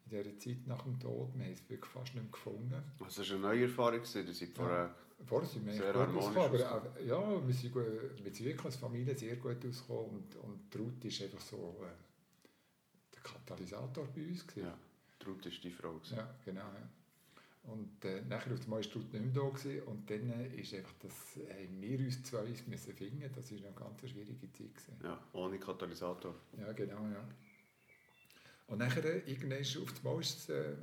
In dieser Zeit nach dem Tod, wir haben es wirklich fast nicht mehr gefunden. Also das war eine neue Erfahrung, ihr seid vorher... Vorher sind wir Sehr harmonisch ausgekommen, aber auch, ja, wir sind, gut, wir sind wirklich als Familie sehr gut ausgekommen und, und Ruth ist einfach so äh, der Katalysator bei uns. gewesen. Ja, Traut ist die Frau. gewesen. Ja, genau. Ja. Und äh, nachher auf die Ruth nicht mehr da gewesen, und dann äh, ist einfach das, haben wir uns zwei müssen finden. Das war eine ganz schwierige Zeit. Gewesen. Ja, ohne Katalysator. Ja, genau, ja. Und nachher, äh, irgendwann ist auf einmal, ist es, äh,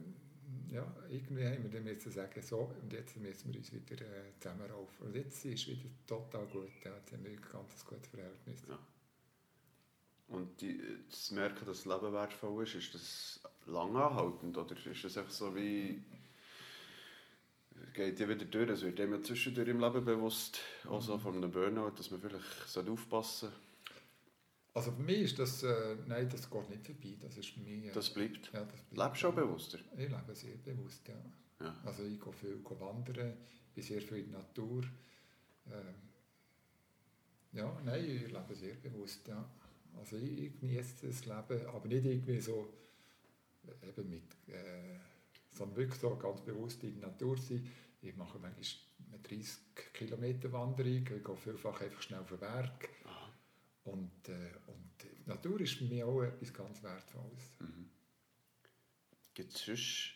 ja, irgendwie haben wir dann müssen sagen, so, und jetzt müssen wir uns wieder äh, zusammenraufen. Und jetzt ist es wieder total gut. Ja, jetzt haben wir ein ganz gutes Verhältnis. Ja. Und die, zu merken, dass das Leben wertvoll ist, ist das lang anhaltend? Oder ist das einfach so wie... Es geht ja wieder durch, es wird immer zwischendurch im Leben bewusst, auch so von einem Burnout, dass man vielleicht sollte aufpassen Also für mich ist das, äh, nein, das geht nicht vorbei. Das ist mich... Äh, Das bleibt. ja, das bleibt. Lebst du auch bewusster? Ich lebe sehr bewusst, ja. Ja. Also ich gehe viel gehe wandern, bin sehr viel in der Natur. Ähm, ja, nein, ich lebe sehr bewusst, ja. Also ich, ich genieße das Leben, aber nicht irgendwie so äh, eben mit, äh, sondern wirklich so ganz bewusst in der Natur sein. Ich mache manchmal eine 30 Kilometer Wanderung, ich gehe vielfach einfach schnell auf den Berg. Aha. Und, äh, und die Natur ist für mich auch etwas ganz Wertvolles. Mhm. Gibt es sonst,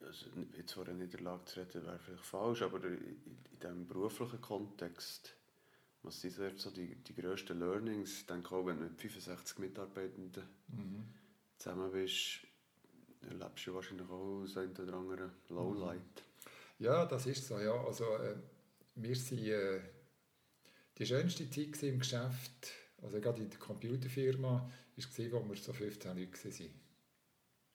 also jetzt vor einer Niederlage zu reden, wäre vielleicht falsch, aber in, in diesem beruflichen Kontext, was sind so die, die grössten Learnings? Ich denke auch, wenn du mit 65 Mitarbeitenden Mhm. zusammen bist, erlebst du wahrscheinlich auch das eine oder andere Lowlight. Ja, das ist so. Ja. Also, äh, wir sind äh, die schönste Zeit im Geschäft, also gerade in der Computerfirma, ist gewesen, wo wir so 15 Leute waren.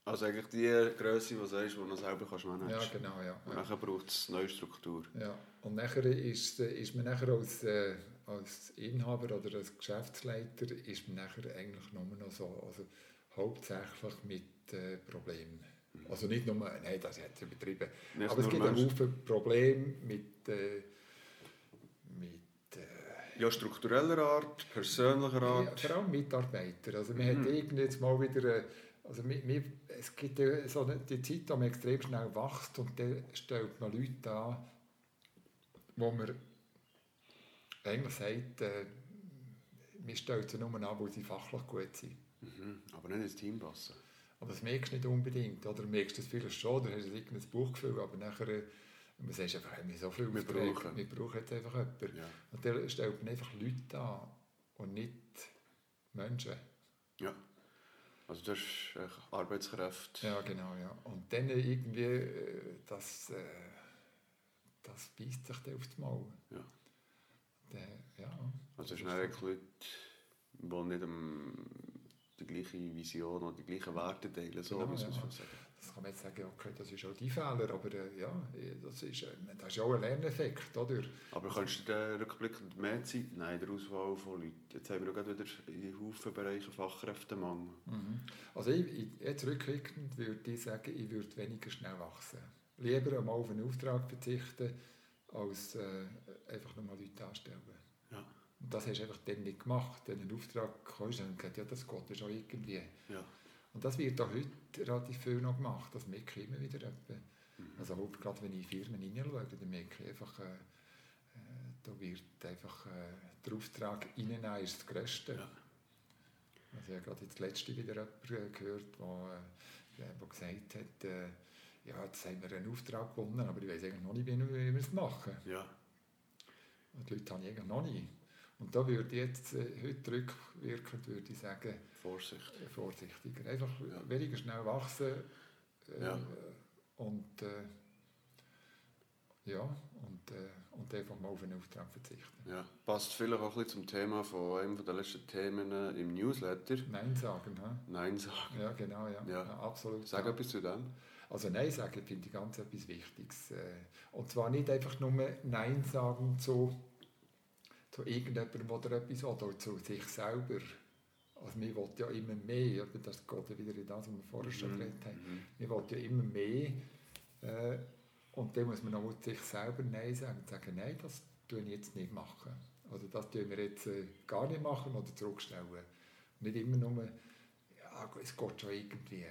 Also eigentlich die Größe, die du sagst, die du selber kannst managen Ja, kannst. genau, ja. Und ja. dann braucht es neue Struktur. ja. Und nachher ist, äh, ist man nachher als, äh, als Inhaber oder als Geschäftsleiter ist man nachher eigentlich nur noch so, also hauptsächlich mit äh, Problemen. Also nicht nur, nein, das jetzt übertrieben, Nicht aber es gibt Menschen. Haufen Probleme mit, äh, mit äh, Ja, struktureller Art, persönlicher Ja, Art. vor allem Mitarbeiter. Also man hat irgendwie jetzt mal wieder, äh, also wir, wir, es gibt ja so eine, die Zeit, wo man extrem schnell wächst und dann stellt man Leute an, wo man eigentlich sagt, äh, wir stellen sie nur an, weil sie fachlich gut sind. Mhm. Aber nicht ins Team passen. Aber das merkst du nicht unbedingt. Oder du merkst das vielleicht schon, oder hast du irgendein Buchgefühl, aber nachher äh, man sagt einfach, hey, wir so viel Wir Aufträge, brauchen. wir brauchen jetzt einfach jemanden. Ja. Und dann stellt man einfach Leute an und nicht Menschen. ja. Also das ist echt Arbeitskräfte. Ja, genau, ja. Und dann irgendwie, äh, das, äh, das beißt sich dann aufs Maul. Ja. Dann, ja. Also es sind eigentlich Leute, die nicht ähm, die gleiche Vision oder die gleichen Werte teilen, so Genau, ja. sagen. Das kann man jetzt sagen, okay, das ist auch dein Fehler, aber äh, ja, das ist, äh, das ist auch ein Lerneffekt, oder? Aber kannst du dir rückblickend mehr Zeit nehmen in der Auswahl von Leuten? Jetzt haben wir auch gerade wieder in Haufen Bereichen Fachkräftemangel. Also ich, ich, jetzt rückwirkend würde ich sagen, ich würde weniger schnell wachsen. Lieber einmal auf einen Auftrag verzichten, als äh, einfach nochmal Leute anstellen. Und das hast du einfach dann nicht gemacht. Wenn ein Auftrag kam, dann haben gesagt, ja, das geht ja schon irgendwie. Ja. Und das wird auch heute relativ viel noch gemacht. Das merke ich immer wieder. Etwa. Also gerade wenn ich in Firmen hineinschaue, dann merke ich einfach, äh, äh, da wird einfach äh, der Auftrag reinnehmen ist das Größte. Ja. Also ich habe gerade jetzt letzte wieder jemanden gehört, der äh, der gesagt hat, äh, ja, jetzt haben wir einen Auftrag gewonnen, aber ich weiß eigentlich noch nicht, wie wir es machen. Ja. Und die Leute habe ich eigentlich noch nicht. Und da würde ich jetzt äh, heute rückwirkend würde ich sagen, Vorsicht. äh, vorsichtiger. Einfach Ja. weniger schnell wachsen äh, Ja. und äh, ja, und, und einfach mal auf einen Auftrag verzichten. Ja. Passt vielleicht auch ein bisschen zum Thema von einem der letzten Themen im Newsletter. Nein sagen, hä? Nein sagen. Ja, genau, ja. Ja. absolut. Sag ja. etwas zu dem. Also Nein sagen finde ich ganz etwas Wichtiges. Und zwar nicht einfach nur Nein sagen zu, zu irgendjemandem, der dir etwas will, oder zu sich selber. Also man will ja immer mehr, oder? das geht ja wieder in das, was wir vorher schon Mhm. geredet haben. Mhm. Man will ja immer mehr äh, und dann muss man auch zu sich selber Nein sagen und sagen, nein, das tue ich jetzt nicht machen. Oder das tun wir jetzt äh, gar nicht machen oder zurückstellen. Nicht immer nur, ja, es geht schon irgendwie.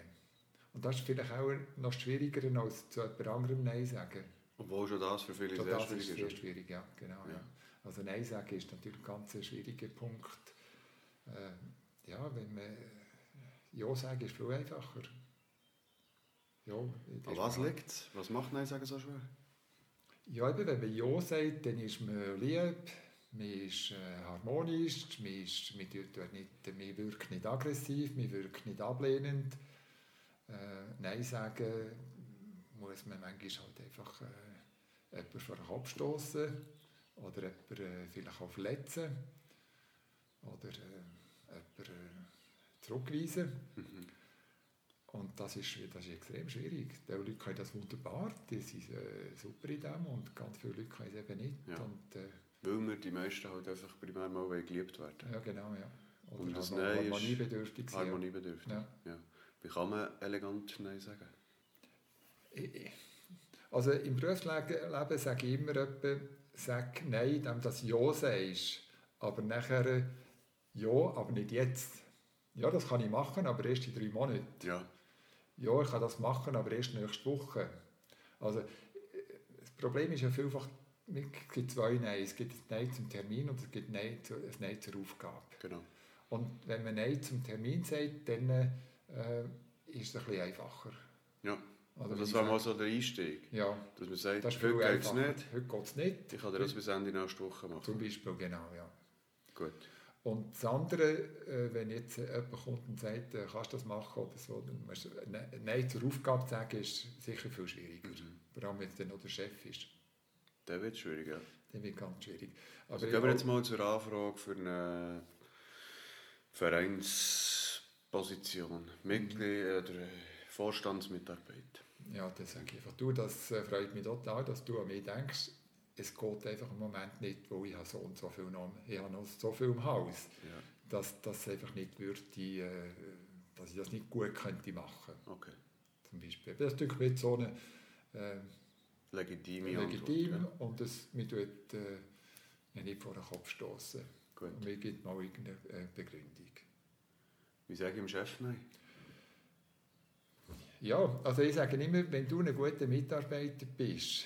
Und das ist vielleicht auch noch schwieriger, als zu jemand anderem Nein sagen. Obwohl schon das für viele Schon sehr schwierig ist ist. sehr schwierig, ja, genau. Ja. Ja. Also Nein sagen ist natürlich ein ganz schwieriger Punkt. Äh, ja, wenn man Ja sagen ist viel einfacher. Ja, An was liegt es? Was macht Nein sagen so schwer? Ja, eben, wenn man Ja sagt, dann ist man lieb, man ist äh, harmonisch, man, ist, man, tut nicht, man wirkt nicht aggressiv, man wirkt nicht ablehnend. Äh, Nein sagen muss man manchmal halt einfach äh, jemanden vor den Kopf stoßen oder jemanden äh, vielleicht auch verletzen oder äh, jemanden äh, zurückweisen. Mhm. Und das ist, das ist extrem schwierig. Die Leute können das wunderbar, die sind äh, super in dem und ganz viele Leute können es eben nicht. Ja. Und, äh, Weil wir die meisten halt einfach primär mal geliebt werden ja, genau, ja. Oder Und das halt Nein ist harmoniebedürftig sein. Harmoniebedürftig. Ja. Ja. Wie kann man elegant Nein sagen? Also im Berufsleben sage ich immer etwa, sag Nein, du das Ja sagst. Aber nachher Ja, aber nicht jetzt. Ja, das kann ich machen, aber erst in drei Monaten. Ja. Ja, ich kann das machen, aber erst nächste Woche. Also, das Problem ist ja vielfach, es gibt zwei Nein. Es gibt ein Nein zum Termin und es gibt Nein zu, ein Nein zur Aufgabe. Genau. Und wenn man Nein zum Termin sagt, dann äh, ist es ein bisschen einfacher. Ja. Oder das war mal so der Einstieg. Ja, Dass man sagt, das heute geht es nicht. Heute geht nicht. Ich kann dir das bis Ende nächste Woche machen. Zum Beispiel, genau, ja. Gut. Und das andere, äh, wenn jetzt äh, jemand kommt und sagt, äh, kannst du das machen oder so, dann musst du Ne- Nein zur Aufgabe zu sagen, ist sicher viel schwieriger. Mhm. Vor allem, wenn es dann noch der Chef ist. Der wird schwierig, ja. Dann wird ganz schwierig. Aber Also gehen wir jetzt mal zur Anfrage für eine Vereinsposition. Mitglied oder Vorstandsmitarbeit. Ja, dann sage ich einfach, du, das äh, freut mich total, dass du an mich denkst. Es geht einfach im Moment nicht, weil ich habe so und so viel noch, ich habe noch so viel im Haus, Ja, dass das einfach nicht würde, äh, dass ich das nicht gut könnte machen, okay. zum Beispiel. Das ist natürlich so eine äh, Legitime legitim Antwort. und es mir tut äh, nicht vor den Kopf stoßen. Gut. Und mir gibt mal irgendeine äh, Begründung. Wie sage ich dem Chef Nein? Ja, also ich sage immer, wenn du ein guter Mitarbeiter bist,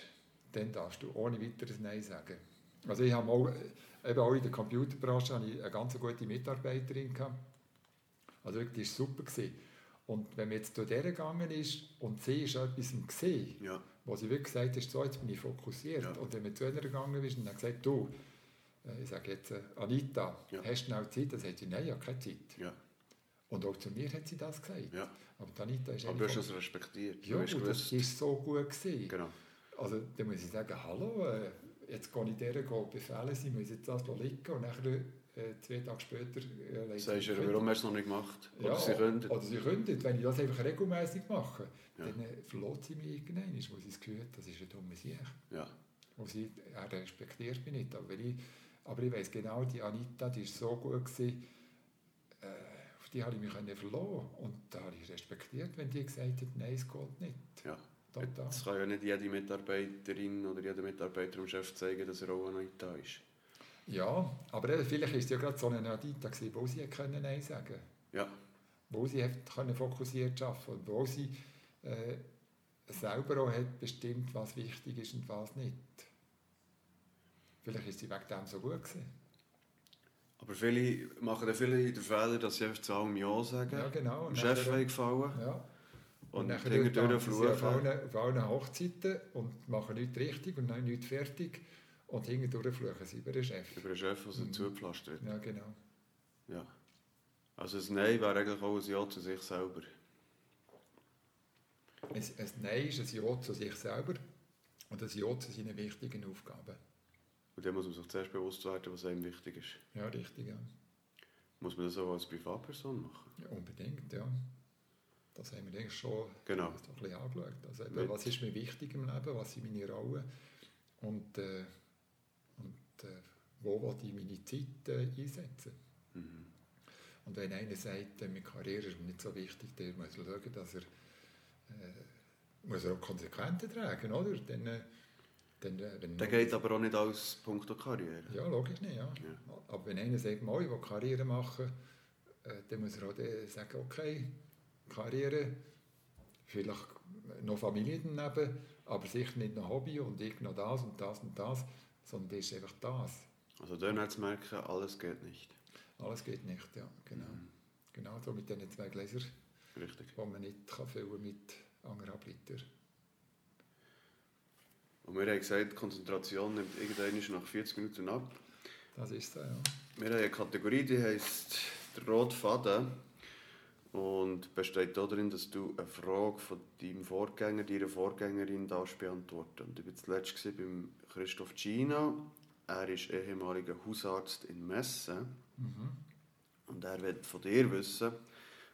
dann darfst du ohne weiteres Nein sagen. Also ich habe mal, äh, eben auch in der Computerbranche hatte ich eine ganz gute Mitarbeiterin. Gehabt. Also wirklich, das war super. Gewesen. Und wenn man jetzt durch der gegangen ist und sie ist etwas gesehen, Ja, wo sie wirklich gesagt hat, so, jetzt bin ich fokussiert. Ja. Und wenn man zu einer gegangen ist und dann gesagt, du, äh, ich sage jetzt, äh, Anita, Ja. hast du schnell Zeit? Dann sagt sie, nein, ich habe keine Zeit. ja, Und auch zu mir hat sie das gesagt. ja. Aber Anita ist Aber du hast das respektiert. ja, du und das ist so gut gewesen. Genau. Also dann muss ich sagen, hallo, äh, jetzt gehe ich go befehlen, sie muss jetzt das liegen und nachher äh, zwei Tage später äh, Sagst du, warum hast du es noch nicht gemacht? Oder ja, sie können. Oder sie könnten. Wenn ich das einfach regelmäßig mache, Ja. dann äh, verlässt sie mich irgendwann, wo sie Gefühl hat, das ist ein dummer Sieg. Ja, Wo sie, er respektiert mich nicht. Aber, ich, aber ich weiß genau, die Anita, die war so gut, gewesen, die habe ich mich verlassen Und da habe ich respektiert, wenn die gesagt hat, nein, es geht nicht. ja. Total. Es kann ja nicht jede Mitarbeiterin oder jeder Mitarbeiter dem Chef zeigen, dass er auch noch nicht da ist. Ja, aber vielleicht war es ja gerade so eine Adita, gewesen, wo sie können Nein sagen konnte. Ja. Wo sie können fokussiert arbeiten und wo sie äh, selber auch hat bestimmt, was wichtig ist und was nicht. Vielleicht ist sie wegen dem so gut gewesen. Aber viele machen dann viele den Fehler, dass sie einfach zu allem Ja sagen. Ja, genau. Dem Chef gefallen. Ja. Und, nachher hinterher sie auf fluchen. allen, auf allen Hochzeiten und machen nichts richtig und dann nichts fertig. Und hinterher fluchen sie über den Chef. Über den Chef, der sie Mhm. zugepflastert. Ja, genau. Ja. Also ein Nein wäre eigentlich auch ein Ja zu sich selber. Ein, ein Nein ist ein Ja zu sich selber und ein Ja zu seinen wichtigen Aufgaben. Und dann muss man sich zuerst bewusst werden, was einem wichtig ist. Ja, richtig, ja. Muss man das auch als Privatperson machen? ja unbedingt, ja. Das haben wir eigentlich schon Genau. ein bisschen angeschaut. Also, eben, was ist mir wichtig im Leben, was sind meine Rollen und, äh, und äh, wo will ich meine Zeit äh, einsetzen. Mhm. Und wenn einer sagt, äh, meine Karriere ist mir nicht so wichtig, dann muss er schauen, dass er, äh, muss er auch Konsequenzen tragen? Dann, dann, äh, Dann geht aber auch nicht alles punkto Karriere. Ja, logisch nicht, ja. Ja. Aber wenn einer sagt, «Moi, ich will Karriere machen, äh, dann muss er auch sagen, okay, Karriere, vielleicht noch Familie daneben, aber sicher nicht noch Hobby und ich noch das und das und das, sondern das ist einfach das. Also dann hat zu merken, alles geht nicht. Alles geht nicht, ja, genau. Genau so mit diesen zwei Gläsern, Richtig. die man nicht kann füllen mit anderthalb Liter. Und wir haben gesagt, die Konzentration nimmt irgendwann nach 40 Minuten ab. Das ist so, ja. Wir haben eine Kategorie, die heisst der rote Faden. Und besteht darin, dass du eine Frage von deinem Vorgänger, deiner Vorgängerin darfst beantworten. Und ich war zuletzt beim Christoph Gina. Er ist ehemaliger Hausarzt in Messen. Und er will von dir wissen,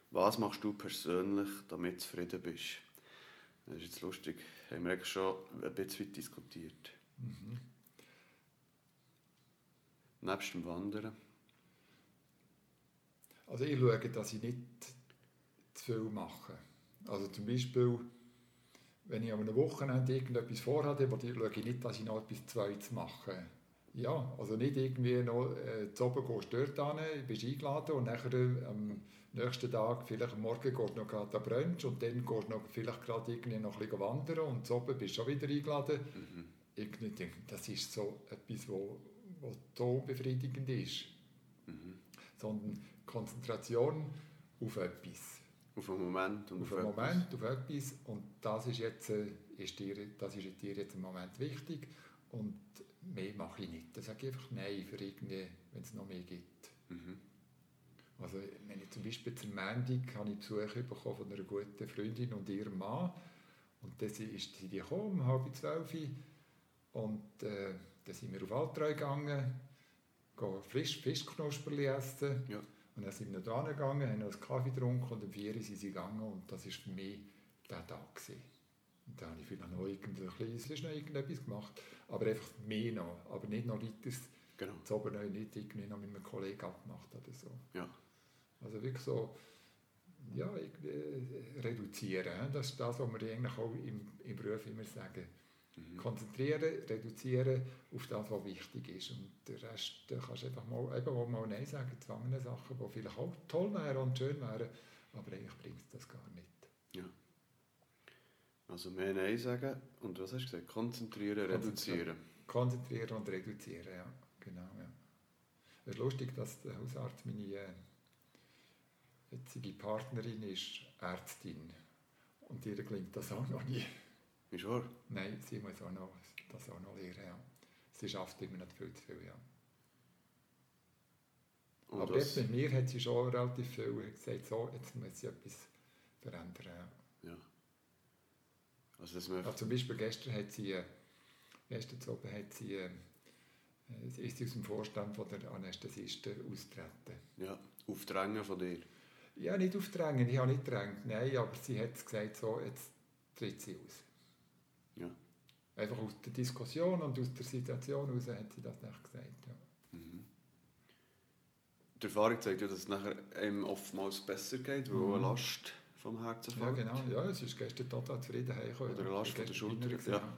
was machst du persönlich, damit du zufrieden bist. Das ist jetzt lustig. Haben wir eigentlich schon ein bisschen weit diskutiert. Nebst dem Wandern. Also ich schaue, dass ich nicht zu viel mache. Also zum Beispiel, wenn ich an einem Wochenende irgendetwas vorhabe, schaue ich nicht, dass ich noch etwas Zweites mache. Ja, also nicht irgendwie noch äh, zu oben gehst dort hin, bist eingeladen und nachher äh, am nächsten Tag, vielleicht am Morgen gehst du noch gerade an Brunch und dann gehst du noch vielleicht gerade irgendwie noch ein bisschen wandern und zu oben bist du schon wieder eingeladen. Irgendwie denke das ist so etwas, wo, wo so befriedigend ist. Sondern Konzentration auf etwas. Auf einen Moment und Auf auf, einen etwas. Moment, auf etwas. Und das ist, jetzt, äh, ist dir, das ist dir jetzt im Moment wichtig. Und mehr mache ich nicht. Da sage ich einfach Nein, für irgendwie, wenn es noch mehr gibt. Mhm. Also, wenn ich zum Beispiel zum Montag habe ich Besuch bekommen von einer guten Freundin und ihrem Mann. Und dann ist sie gekommen, um halb zwölf. Und äh, dann sind wir auf Altreu gegangen, gehen frisch Fischknusperli essen. Ja. Und dann sind wir da gegangen, haben noch einen Kaffee getrunken und um vier sind sie gegangen. Und das war für mich der Tag. Gewesen. Dann habe ich vielleicht noch, irgendein kleines, noch irgendetwas gemacht. Aber einfach mehr noch. Aber nicht noch weiter Genau. zu oben noch nicht irgendwie noch mit einem Kollegen abgemacht oder so. Ja. Also wirklich so, ja, irgendwie äh, reduzieren. Das ist das, was wir eigentlich auch im, im Beruf immer sagen. Mhm. Konzentrieren, reduzieren auf das, was wichtig ist. Und den Rest da kannst du einfach mal, eben auch mal Nein sagen zu anderen Sachen, die vielleicht auch toll wären und schön wären, aber eigentlich bringt es das gar nicht. ja. Also mehr Nein sagen und was hast du gesagt? Konzentrieren, reduzieren. Konzentrieren und reduzieren, ja. Genau, ja. Es ist lustig, dass der Hausarzt meine äh, jetzige Partnerin ist Ärztin. Und ihr gelingt das auch noch nie. Ist wahr? Nein, sie muss auch noch, das auch noch lernen, ja. Sie schafft immer noch viel zu viel, ja. Und Aber jetzt mit mir hat sie schon relativ viel gesagt, so, jetzt muss sie etwas verändern. Ja. Ja. Also dass man Ja, zum Beispiel gestern hat sie, äh, gestern zu oben hat sie, äh, sie ist sie aus dem Vorstand von der Anästhesisten austreten. ja, aufdrängen von dir. Ja, nicht aufdrängen, ich habe nicht gedrängt, nein, aber sie hat gesagt, so, jetzt tritt sie aus. Ja. Einfach aus der Diskussion und aus der Situation heraus hat sie das nicht gesagt. Ja. Mhm. Die Erfahrung zeigt ja, dass es nachher einem oftmals besser geht, weil Mhm. eine Last vom Herzen Ja, genau. Ja, es ist gestern total zufrieden heimgekommen. Oder eine Last von der Schulter, gewesen, ja.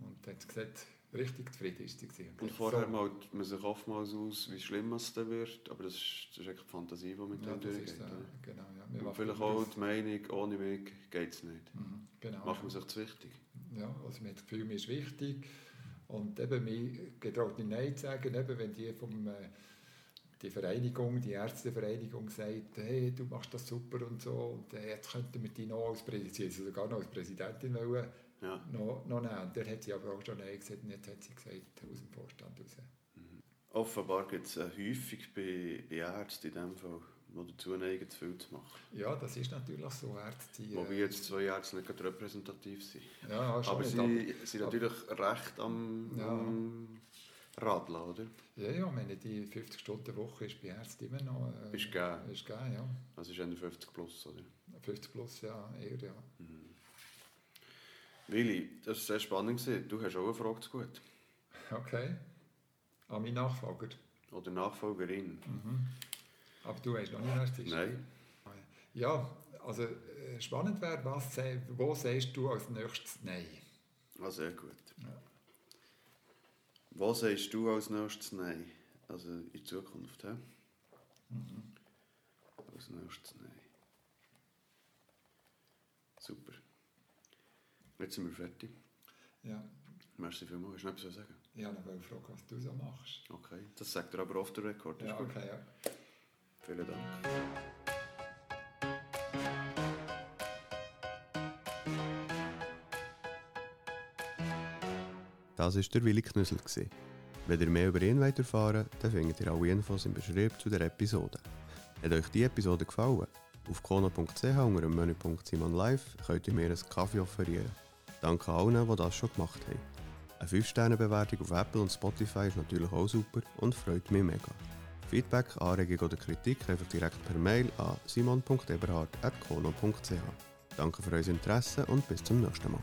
Und hat gesagt, richtig zufrieden ist sie. gewesen. Und vorher malt man sich oftmals aus, wie schlimm es dann wird, aber das ist, das ist die Fantasie, die mit ja, dem durchgeht. äh, oder? genau, ja. Wir Und vielleicht das- auch die Meinung, ohne mich geht es nicht. Mhm, genau. Macht man sich zu wichtig. Ja, also man hat das Gefühl, mir ist wichtig. Und eben, mir getraut nicht Nein zu sagen, eben, wenn die vom äh, die Vereinigung, die Ärztevereinigung sagt, hey, du machst das super und so, und äh, jetzt könnten wir dich noch als Präsidentin, sogar noch als Präsidentin wollen, Ja. noch, noch nehmen. Und der hat sie aber auch schon Nein gesagt, und jetzt hat sie gesagt, aus dem Vorstand raus. Offenbar gibt es häufig bei, bei Ärzten in dem Fall, die dazu neigen, zu viel zu machen. Ja, das ist natürlich so, Ärzte... äh, Wobei jetzt zwei Ärzte nicht gerade repräsentativ sind. ja, Aber nicht, sie sind natürlich recht am, Ja. am Radeln, oder? Ja, ja, ich meine, die 50-Stunden-Woche ist bei Ärzten immer noch... Äh, Ist gegeben. Ist gegeben, ja. Also ist eher 50 plus, oder? 50 plus, ja, eher, ja. Willi, das war sehr spannend. Du hast auch eine Frage zu gut. Okay. An meinen Nachfolger. Oder Nachfolgerin. Aber du weißt noch nicht, ist. Nein. Ja, also äh, spannend wäre, was, wo sagst du als nächstes Nein? Ah, sehr gut. Ja. Was sagst du als nächstes Nein? Also in Zukunft, hä? Mhm. Als nächstes Nein. Super. Jetzt sind wir fertig. Ja, Merci vielmals. Hast du noch etwas zu sagen? ich habe noch eine Frage, was du so machst. Okay. Das sagt er aber the record. Das Ja, okay, ja. Vielen Dank. Das war der Willi Knüssel. Wenn ihr mehr über ihn erfahren wollt, dann findet ihr alle Infos im Beschrieb zu der Episode. Hat euch die Episode gefallen? Auf kono.ch unter dem Menüpunkt Simon Live könnt ihr mir einen Kaffee offerieren. Danke allen, die das schon gemacht haben. Eine 5-Sterne-Bewertung auf Apple und Spotify ist natürlich auch super und freut mich mega. Feedback, Anregung oder Kritik einfach direkt per Mail an simon.eberhard.kono.ch. Danke für euer Interesse und bis zum nächsten Mal.